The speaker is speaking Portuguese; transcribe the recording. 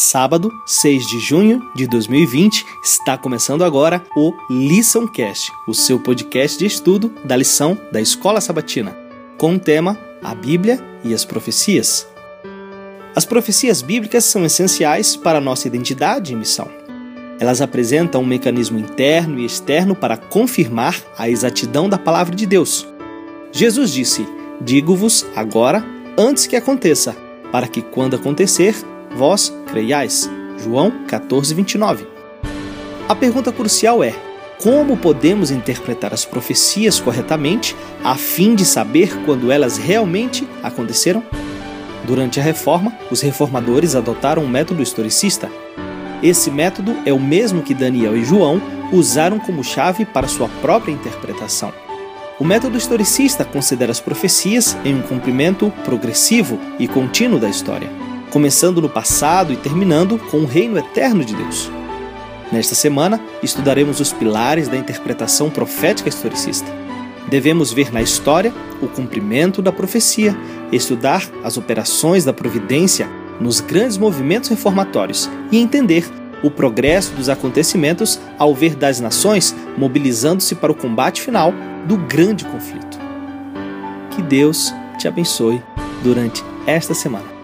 Sábado, 6 de junho de 2020, está começando agora o LiçãoCast, o seu podcast de estudo da lição da Escola Sabatina, com o tema A Bíblia e as Profecias. As profecias bíblicas são essenciais para a nossa identidade e missão. Elas apresentam um mecanismo interno e externo para confirmar a exatidão da palavra de Deus. Jesus disse: Digo-vos agora, antes que aconteça, para que quando acontecer, vós creiais. João 14, 29. A pergunta crucial é: como podemos interpretar as profecias corretamente a fim de saber quando elas realmente aconteceram? Durante a reforma, os reformadores adotaram um método historicista. Esse método é o mesmo que Daniel e João usaram como chave para sua própria interpretação. O método historicista considera as profecias em um cumprimento progressivo e contínuo da história começando no passado e terminando com o reino eterno de Deus. Nesta semana, estudaremos os pilares da interpretação profética historicista. Devemos ver na história o cumprimento da profecia, estudar as operações da providência nos grandes movimentos reformatórios e entender o progresso dos acontecimentos ao ver das nações mobilizando-se para o combate final do grande conflito. Que Deus te abençoe durante esta semana.